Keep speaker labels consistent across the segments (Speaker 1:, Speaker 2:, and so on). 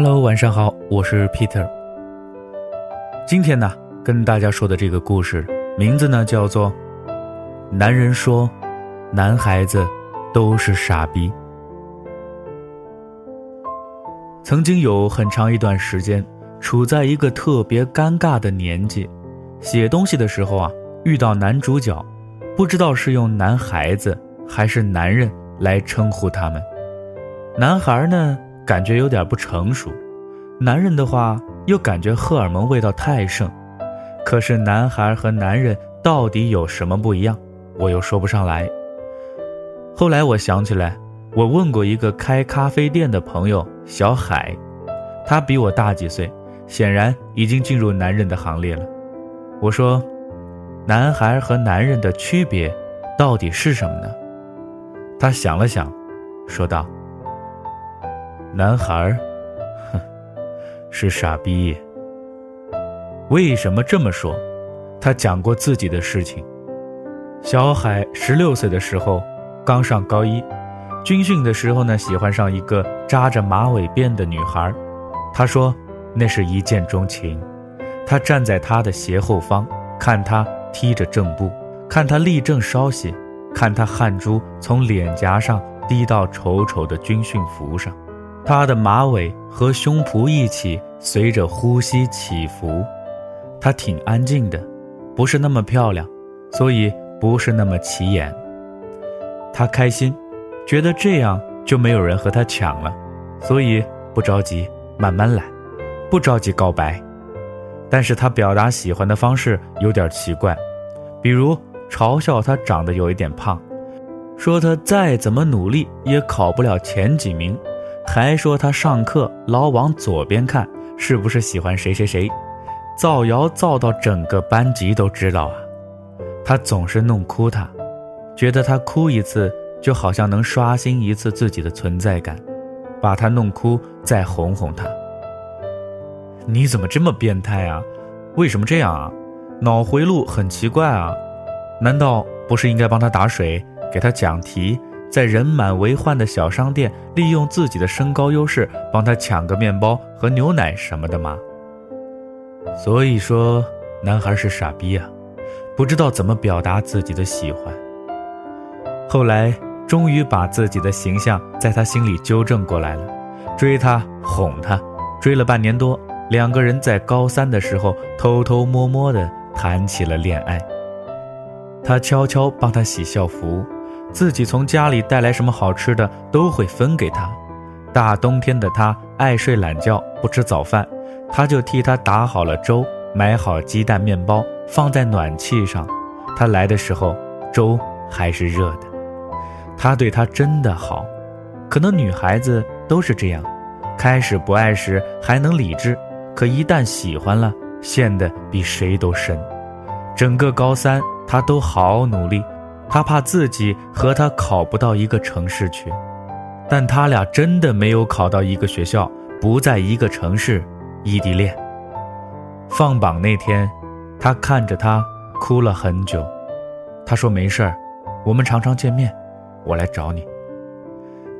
Speaker 1: Hello，晚上好，我是 Peter。今天呢，跟大家说的这个故事名字呢叫做《男人说，男孩子都是傻逼》。曾经有很长一段时间，处在一个特别尴尬的年纪，写东西的时候啊，遇到男主角，不知道是用男孩子还是男人来称呼他们。男孩呢？感觉有点不成熟，男人的话又感觉荷尔蒙味道太盛，可是男孩和男人到底有什么不一样，我又说不上来。后来我想起来，我问过一个开咖啡店的朋友小海，他比我大几岁，显然已经进入男人的行列了。我说，男孩和男人的区别到底是什么呢？他想了想，说道。男孩哼，是傻逼。为什么这么说？他讲过自己的事情。小海十六岁的时候，刚上高一，军训的时候呢，喜欢上一个扎着马尾辫的女孩。他说，那是一见钟情。他站在她的斜后方，看她踢着正步，看她立正稍息，看她汗珠从脸颊上滴到丑丑的军训服上。她的马尾和胸脯一起随着呼吸起伏，她挺安静的，不是那么漂亮，所以不是那么起眼。她开心，觉得这样就没有人和她抢了，所以不着急，慢慢来，不着急告白。但是她表达喜欢的方式有点奇怪，比如嘲笑她长得有一点胖，说她再怎么努力也考不了前几名。还说他上课老往左边看，是不是喜欢谁谁谁？造谣造到整个班级都知道啊！他总是弄哭他，觉得他哭一次就好像能刷新一次自己的存在感，把他弄哭再哄哄他。你怎么这么变态啊？为什么这样啊？脑回路很奇怪啊？难道不是应该帮他打水，给他讲题？在人满为患的小商店，利用自己的身高优势帮他抢个面包和牛奶什么的吗？所以说，男孩是傻逼啊，不知道怎么表达自己的喜欢。后来终于把自己的形象在他心里纠正过来了，追他哄他，追了半年多，两个人在高三的时候偷偷摸摸的谈起了恋爱。他悄悄帮他洗校服。自己从家里带来什么好吃的都会分给他。大冬天的他爱睡懒觉，不吃早饭，他就替他打好了粥，买好鸡蛋面包放在暖气上。他来的时候，粥还是热的。他对他真的好，可能女孩子都是这样，开始不爱时还能理智，可一旦喜欢了，陷得比谁都深。整个高三，他都好努力。他怕自己和他考不到一个城市去，但他俩真的没有考到一个学校，不在一个城市，异地恋。放榜那天，他看着他哭了很久。他说：“没事儿，我们常常见面，我来找你。”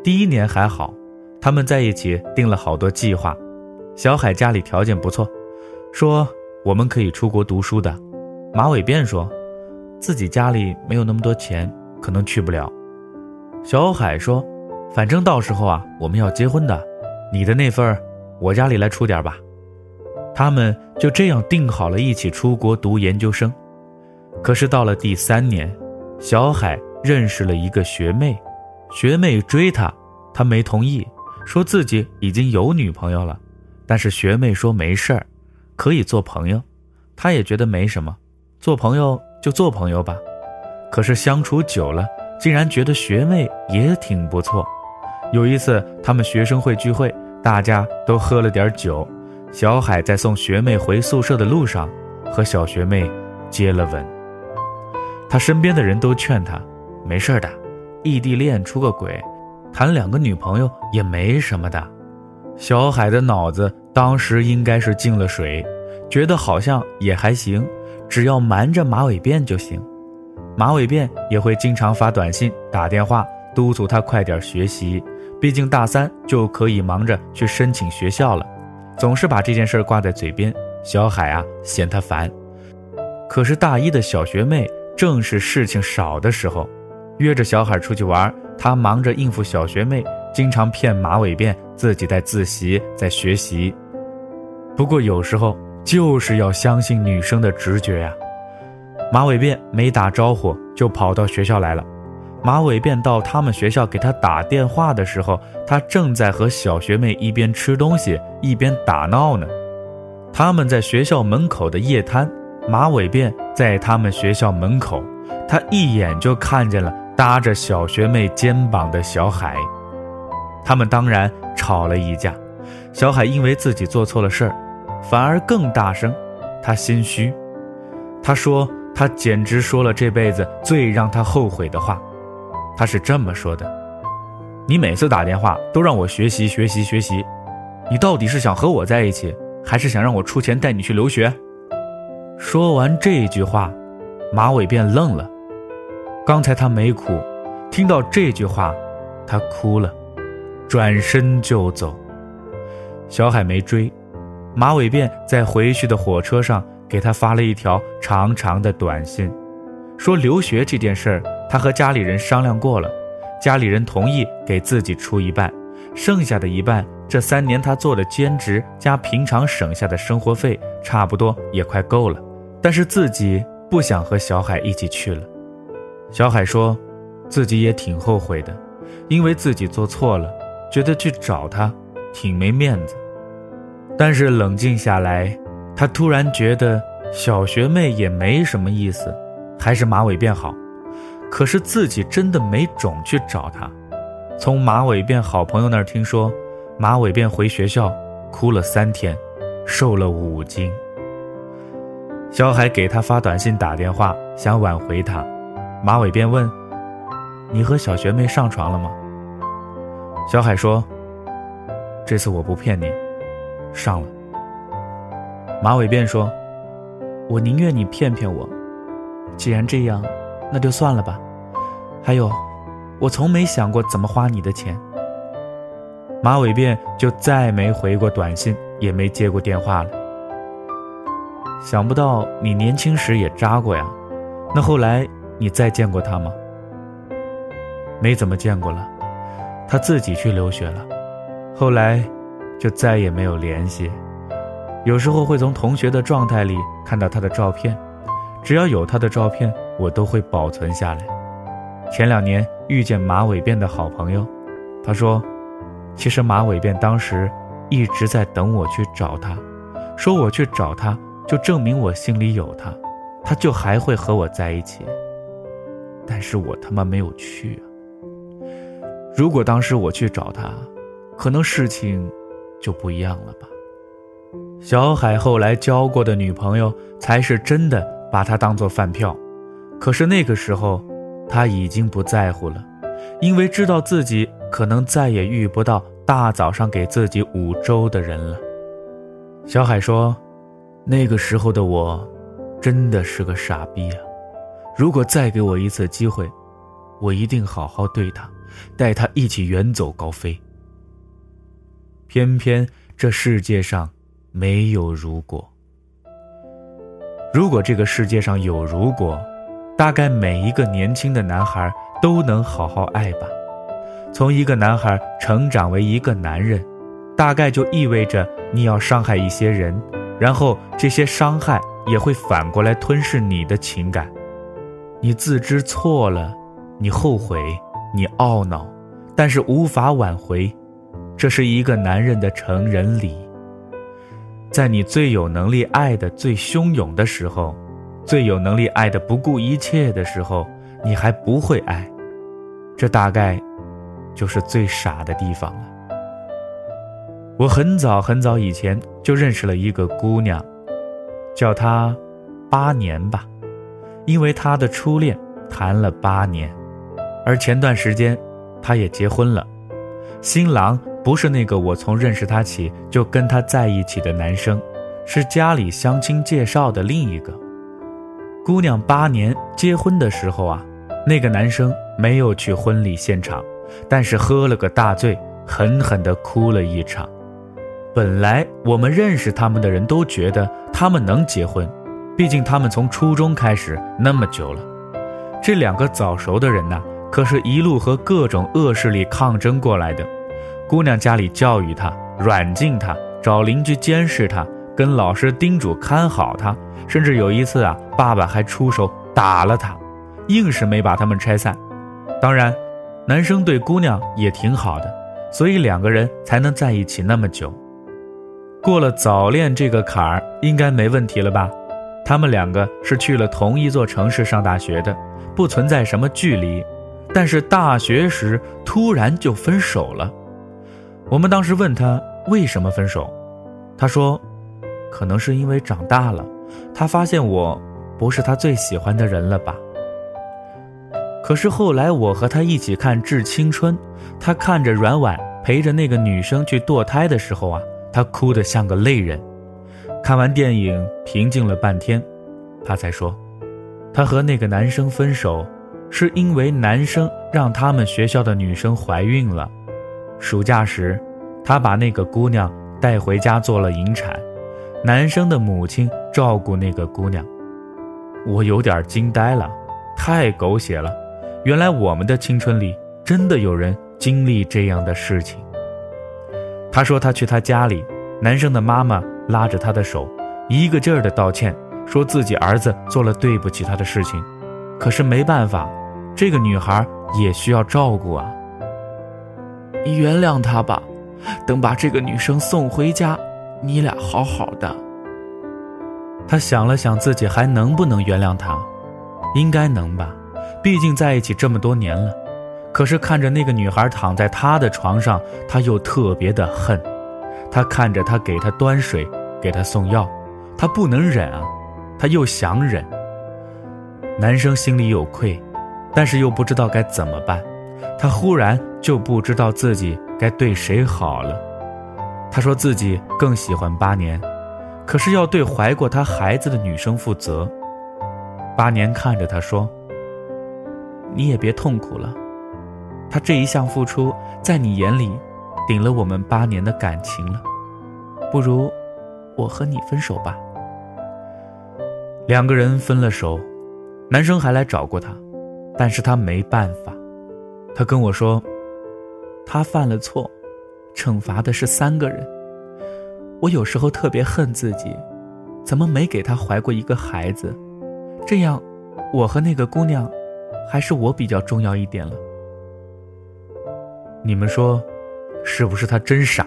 Speaker 1: 第一年还好，他们在一起定了好多计划。小海家里条件不错，说我们可以出国读书的。马尾辫说。自己家里没有那么多钱，可能去不了。小海说：“反正到时候啊，我们要结婚的，你的那份我家里来出点吧。”他们就这样定好了一起出国读研究生。可是到了第三年，小海认识了一个学妹，学妹追他，他没同意，说自己已经有女朋友了。但是学妹说没事儿，可以做朋友，他也觉得没什么，做朋友。就做朋友吧，可是相处久了，竟然觉得学妹也挺不错。有一次，他们学生会聚会，大家都喝了点酒，小海在送学妹回宿舍的路上，和小学妹接了吻。他身边的人都劝他，没事的，异地恋出个轨，谈两个女朋友也没什么的。小海的脑子当时应该是进了水，觉得好像也还行。只要瞒着马尾辫就行，马尾辫也会经常发短信、打电话督促他快点学习，毕竟大三就可以忙着去申请学校了，总是把这件事挂在嘴边。小海啊，嫌他烦。可是大一的小学妹正是事情少的时候，约着小海出去玩，他忙着应付小学妹，经常骗马尾辫自己在自习，在学习。不过有时候就是要相信女生的直觉呀。马尾辫没打招呼就跑到学校来了。马尾辫到他们学校给他打电话的时候，他正在和小学妹一边吃东西一边打闹呢。他们在学校门口的夜摊，马尾辫在他们学校门口，他一眼就看见了搭着小学妹肩膀的小海。他们当然吵了一架，小海因为自己做错了事儿，反而更大声，他心虚，他说他简直说了这辈子最让他后悔的话。他是这么说的：“你每次打电话都让我学习学习学习，你到底是想和我在一起，还是想让我出钱带你去留学？”说完这句话，马尾便愣了。刚才他没哭，听到这句话，他哭了，转身就走。小海没追，马尾辫在回去的火车上给他发了一条长长的短信，说留学这件事儿。他和家里人商量过了，家里人同意给自己出一半，剩下的一半，这三年他做的兼职加平常省下的生活费，差不多也快够了。但是自己不想和小海一起去了。小海说，自己也挺后悔的，因为自己做错了，觉得去找他挺没面子。但是冷静下来，他突然觉得小学妹也没什么意思，还是马尾辫好。可是自己真的没种去找她。从马尾辫好朋友那儿听说，马尾辫回学校哭了三天，瘦了五斤。小海给他发短信打电话，想挽回他。马尾辫问：“你和小学妹上床了吗？”小海说：“这次我不骗你，上了。”马尾辫说：“我宁愿你骗骗我，既然这样。”那就算了吧。还有，我从没想过怎么花你的钱。马尾辫就再没回过短信，也没接过电话了。想不到你年轻时也扎过呀？那后来你再见过他吗？没怎么见过了，他自己去留学了。后来就再也没有联系。有时候会从同学的状态里看到他的照片，只要有他的照片。我都会保存下来。前两年遇见马尾辫的好朋友，他说：“其实马尾辫当时一直在等我去找他，说我去找他就证明我心里有他，他就还会和我在一起。但是我他妈没有去啊！如果当时我去找他，可能事情就不一样了吧。”小海后来交过的女朋友才是真的把他当做饭票。可是那个时候，他已经不在乎了，因为知道自己可能再也遇不到大早上给自己捂粥的人了。小海说：“那个时候的我，真的是个傻逼啊！如果再给我一次机会，我一定好好对他，带他一起远走高飞。偏偏这世界上没有如果。如果这个世界上有如果。”大概每一个年轻的男孩都能好好爱吧。从一个男孩成长为一个男人，大概就意味着你要伤害一些人，然后这些伤害也会反过来吞噬你的情感。你自知错了，你后悔，你懊恼，但是无法挽回。这是一个男人的成人礼。在你最有能力爱的最汹涌的时候。最有能力爱的不顾一切的时候，你还不会爱，这大概就是最傻的地方了。我很早很早以前就认识了一个姑娘，叫她八年吧，因为她的初恋谈了八年，而前段时间她也结婚了，新郎不是那个我从认识他起就跟他在一起的男生，是家里相亲介绍的另一个。姑娘八年结婚的时候啊，那个男生没有去婚礼现场，但是喝了个大醉，狠狠地哭了一场。本来我们认识他们的人都觉得他们能结婚，毕竟他们从初中开始那么久了。这两个早熟的人呐，可是一路和各种恶势力抗争过来的。姑娘家里教育他，软禁他，找邻居监视他，跟老师叮嘱看好他，甚至有一次啊，爸爸还出手打了他，硬是没把他们拆散。当然，男生对姑娘也挺好的，所以两个人才能在一起那么久。过了早恋这个坎儿，应该没问题了吧？他们两个是去了同一座城市上大学的，不存在什么距离。但是大学时突然就分手了。我们当时问他为什么分手，他说，可能是因为长大了，他发现我不是他最喜欢的人了吧。可是后来我和他一起看《致青春》，他看着阮婉陪着那个女生去堕胎的时候啊。他哭得像个泪人，看完电影平静了半天，他才说，他和那个男生分手，是因为男生让他们学校的女生怀孕了。暑假时，他把那个姑娘带回家做了引产，男生的母亲照顾那个姑娘。我有点惊呆了，太狗血了！原来我们的青春里真的有人经历这样的事情。他说他去他家里，男生的妈妈拉着他的手，一个劲儿的道歉，说自己儿子做了对不起他的事情，可是没办法，这个女孩也需要照顾啊。你原谅他吧，等把这个女生送回家，你俩好好的。他想了想自己还能不能原谅她，应该能吧，毕竟在一起这么多年了。可是看着那个女孩躺在他的床上，他又特别的恨。他看着他给他端水，给他送药，他不能忍啊，他又想忍。男生心里有愧，但是又不知道该怎么办。他忽然就不知道自己该对谁好了。他说自己更喜欢八年，可是要对怀过他孩子的女生负责。八年看着他说：“你也别痛苦了。”他这一项付出，在你眼里，顶了我们八年的感情了。不如，我和你分手吧。两个人分了手，男生还来找过他，但是他没办法。他跟我说，他犯了错，惩罚的是三个人。我有时候特别恨自己，怎么没给他怀过一个孩子？这样，我和那个姑娘，还是我比较重要一点了。你们说，是不是他真傻？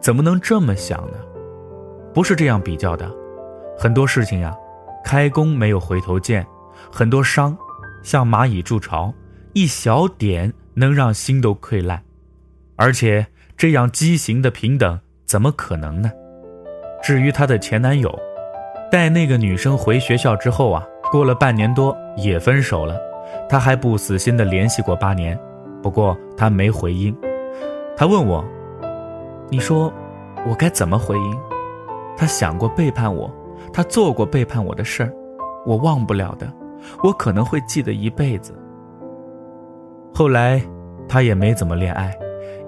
Speaker 1: 怎么能这么想呢？不是这样比较的，很多事情呀，开弓没有回头箭，很多伤，像蚂蚁筑巢，一小点能让心都溃烂，而且这样畸形的平等怎么可能呢？至于她的前男友，带那个女生回学校之后啊，过了半年多也分手了，他还不死心的联系过八年。不过他没回应，他问我：“你说，我该怎么回应？”他想过背叛我，他做过背叛我的事儿，我忘不了的，我可能会记得一辈子。后来，他也没怎么恋爱，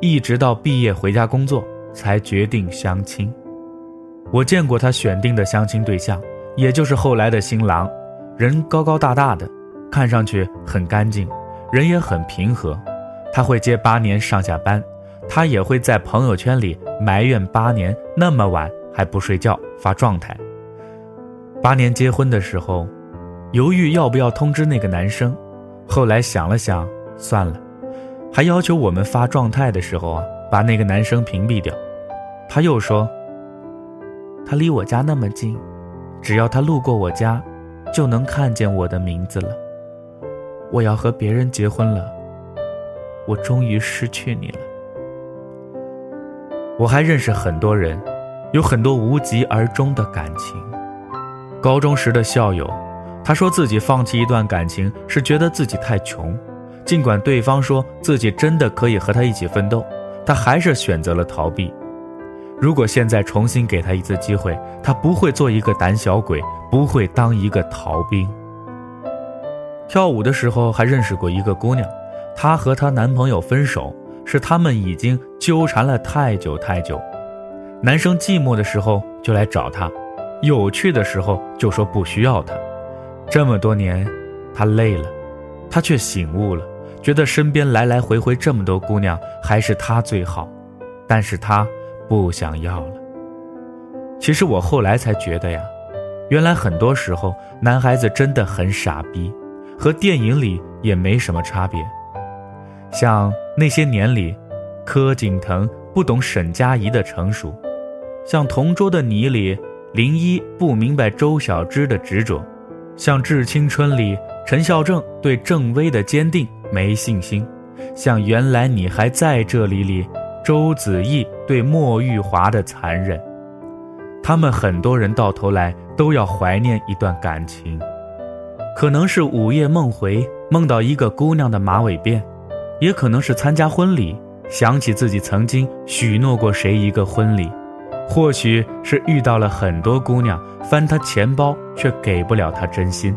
Speaker 1: 一直到毕业回家工作才决定相亲。我见过他选定的相亲对象，也就是后来的新郎，人高高大大的，看上去很干净，人也很平和。他会接八年上下班，他也会在朋友圈里埋怨八年那么晚还不睡觉发状态。八年结婚的时候，犹豫要不要通知那个男生，后来想了想，算了，还要求我们发状态的时候啊，把那个男生屏蔽掉。他又说，他离我家那么近，只要他路过我家，就能看见我的名字了。我要和别人结婚了。我终于失去你了。我还认识很多人，有很多无疾而终的感情。高中时的校友，他说自己放弃一段感情是觉得自己太穷，尽管对方说自己真的可以和他一起奋斗，他还是选择了逃避。如果现在重新给他一次机会，他不会做一个胆小鬼，不会当一个逃兵。跳舞的时候还认识过一个姑娘。她和她男朋友分手，是他们已经纠缠了太久太久。男生寂寞的时候就来找她，有趣的时候就说不需要她。这么多年，他累了，他却醒悟了，觉得身边来来回回这么多姑娘，还是他最好。但是他不想要了。其实我后来才觉得呀，原来很多时候男孩子真的很傻逼，和电影里也没什么差别。像那些年里，柯景腾不懂沈佳宜的成熟，像同桌的你里，林一不明白周小栀的执着，像《致青春》里陈孝正对郑薇的坚定没信心，像原来你还在这里里。周子毅对莫玉华的残忍，他们很多人到头来都要怀念一段感情，可能是午夜梦回梦到一个姑娘的马尾辫，也可能是参加婚礼想起自己曾经许诺过谁一个婚礼，或许是遇到了很多姑娘翻他钱包却给不了他真心，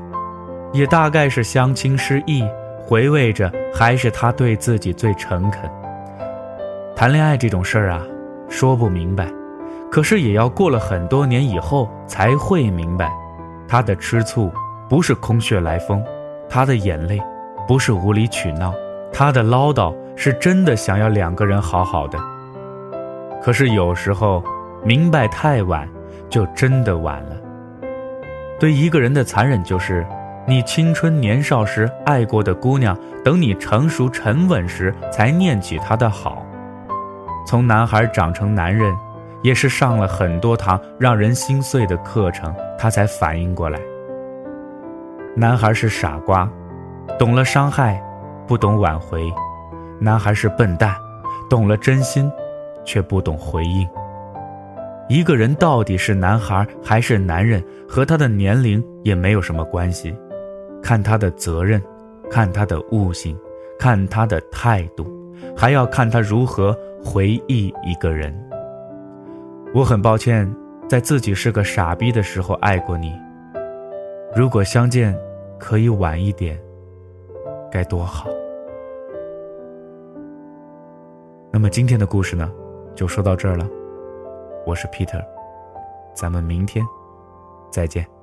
Speaker 1: 也大概是相亲失意，回味着还是他对自己最诚恳。谈恋爱这种事儿啊，说不明白，可是也要过了很多年以后才会明白。他的吃醋不是空穴来风，他的眼泪不是无理取闹，他的唠叨是真的想要两个人好好的。可是有时候明白太晚，就真的晚了。对一个人的残忍就是，你青春年少时爱过的姑娘，等你成熟沉稳时才念起她的好。从男孩长成男人，也是上了很多堂让人心碎的课程，他才反应过来。男孩是傻瓜，懂了伤害，不懂挽回；男孩是笨蛋，懂了真心，却不懂回应。一个人到底是男孩还是男人，和他的年龄也没有什么关系，看他的责任，看他的悟性，看他的态度，还要看他如何。回忆一个人，我很抱歉，在自己是个傻逼的时候爱过你。如果相见可以晚一点，该多好。那么今天的故事呢，就说到这儿了。我是 Peter，咱们明天再见。